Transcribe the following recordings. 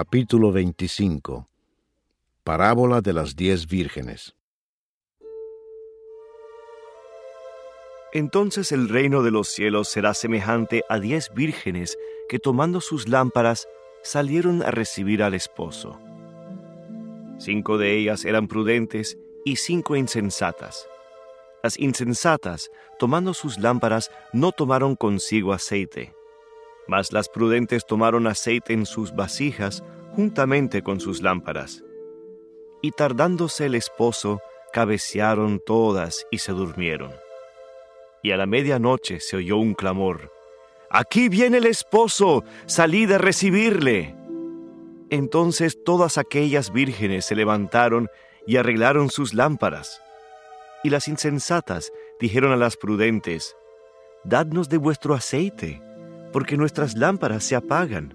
Capítulo 25 Parábola de las diez vírgenes Entonces el reino de los cielos será semejante a diez vírgenes que tomando sus lámparas salieron a recibir al esposo. Cinco de ellas eran prudentes y cinco insensatas. Las insensatas, tomando sus lámparas, no tomaron consigo aceite mas las prudentes tomaron aceite en sus vasijas juntamente con sus lámparas. Y tardándose el esposo, cabecearon todas y se durmieron. Y a la medianoche se oyó un clamor. Aquí viene el esposo, salid a recibirle. Entonces todas aquellas vírgenes se levantaron y arreglaron sus lámparas. Y las insensatas dijeron a las prudentes, Dadnos de vuestro aceite porque nuestras lámparas se apagan.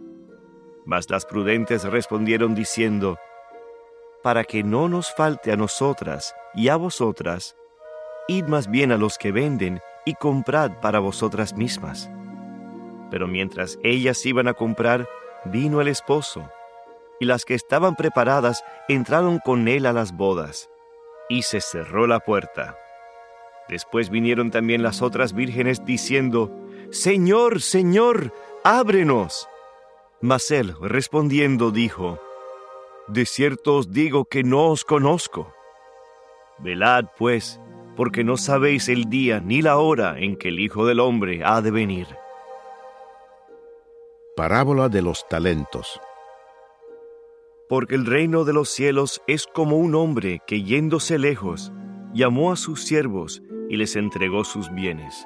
Mas las prudentes respondieron diciendo, Para que no nos falte a nosotras y a vosotras, id más bien a los que venden y comprad para vosotras mismas. Pero mientras ellas iban a comprar, vino el esposo, y las que estaban preparadas entraron con él a las bodas, y se cerró la puerta. Después vinieron también las otras vírgenes diciendo, Señor, Señor, ábrenos. Mas él, respondiendo, dijo, De cierto os digo que no os conozco. Velad, pues, porque no sabéis el día ni la hora en que el Hijo del Hombre ha de venir. Parábola de los talentos. Porque el reino de los cielos es como un hombre que yéndose lejos, llamó a sus siervos y les entregó sus bienes.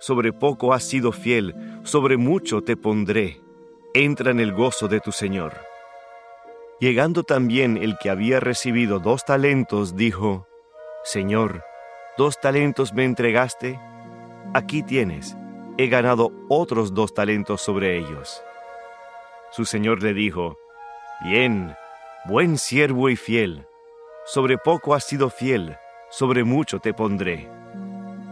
sobre poco has sido fiel, sobre mucho te pondré. Entra en el gozo de tu Señor. Llegando también el que había recibido dos talentos, dijo, Señor, dos talentos me entregaste, aquí tienes, he ganado otros dos talentos sobre ellos. Su Señor le dijo, Bien, buen siervo y fiel, sobre poco has sido fiel, sobre mucho te pondré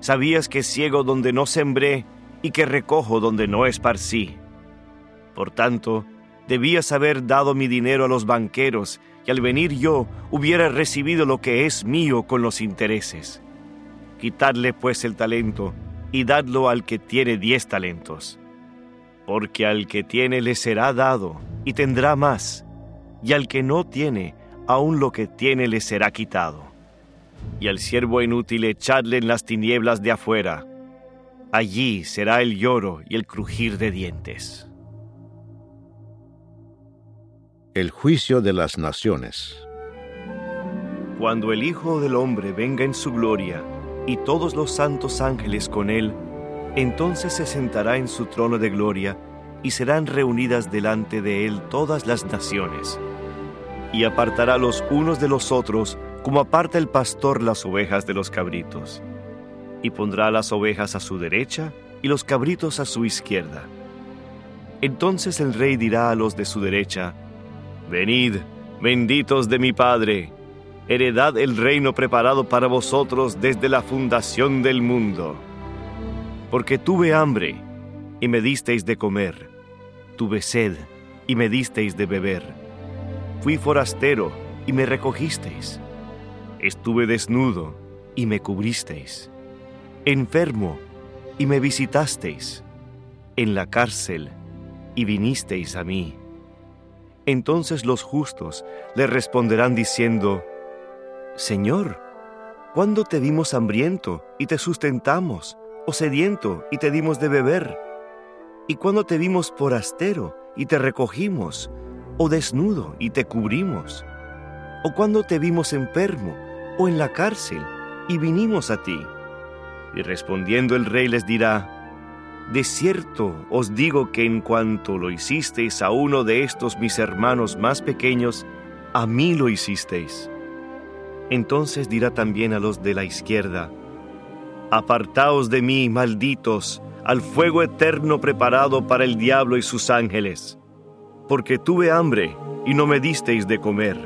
sabías que ciego donde no sembré y que recojo donde no esparcí. Por tanto, debías haber dado mi dinero a los banqueros, y al venir yo hubiera recibido lo que es mío con los intereses. Quitadle pues el talento y dadlo al que tiene diez talentos. Porque al que tiene le será dado y tendrá más, y al que no tiene, aun lo que tiene le será quitado y al siervo inútil echadle en las tinieblas de afuera. Allí será el lloro y el crujir de dientes. El juicio de las naciones. Cuando el Hijo del Hombre venga en su gloria, y todos los santos ángeles con él, entonces se sentará en su trono de gloria, y serán reunidas delante de él todas las naciones. Y apartará los unos de los otros, como aparta el pastor las ovejas de los cabritos, y pondrá las ovejas a su derecha y los cabritos a su izquierda. Entonces el rey dirá a los de su derecha, Venid, benditos de mi Padre, heredad el reino preparado para vosotros desde la fundación del mundo. Porque tuve hambre y me disteis de comer, tuve sed y me disteis de beber, fui forastero y me recogisteis, estuve desnudo y me cubristeis, enfermo y me visitasteis, en la cárcel y vinisteis a mí. Entonces los justos le responderán diciendo, Señor, ¿cuándo te dimos hambriento y te sustentamos, o sediento y te dimos de beber? ¿Y cuándo te vimos forastero y te recogimos, o desnudo y te cubrimos? ¿O cuándo te vimos enfermo o en la cárcel y vinimos a ti? Y respondiendo el rey les dirá, De cierto os digo que en cuanto lo hicisteis a uno de estos mis hermanos más pequeños, a mí lo hicisteis. Entonces dirá también a los de la izquierda, Apartaos de mí, malditos, al fuego eterno preparado para el diablo y sus ángeles. Porque tuve hambre y no me disteis de comer,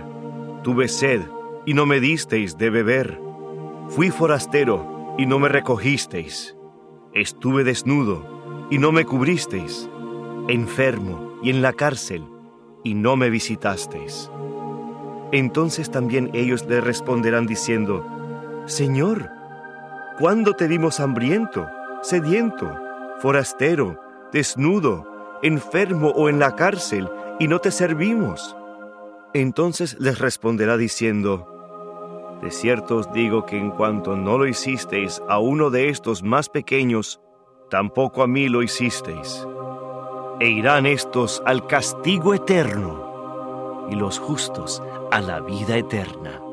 tuve sed y no me disteis de beber, fui forastero y no me recogisteis, estuve desnudo y no me cubristeis, enfermo y en la cárcel y no me visitasteis. Entonces también ellos le responderán diciendo, Señor, ¿cuándo te vimos hambriento, sediento, forastero, desnudo, enfermo o en la cárcel y no te servimos? Entonces les responderá diciendo, De cierto os digo que en cuanto no lo hicisteis a uno de estos más pequeños, tampoco a mí lo hicisteis. E irán estos al castigo eterno y los justos a la vida eterna.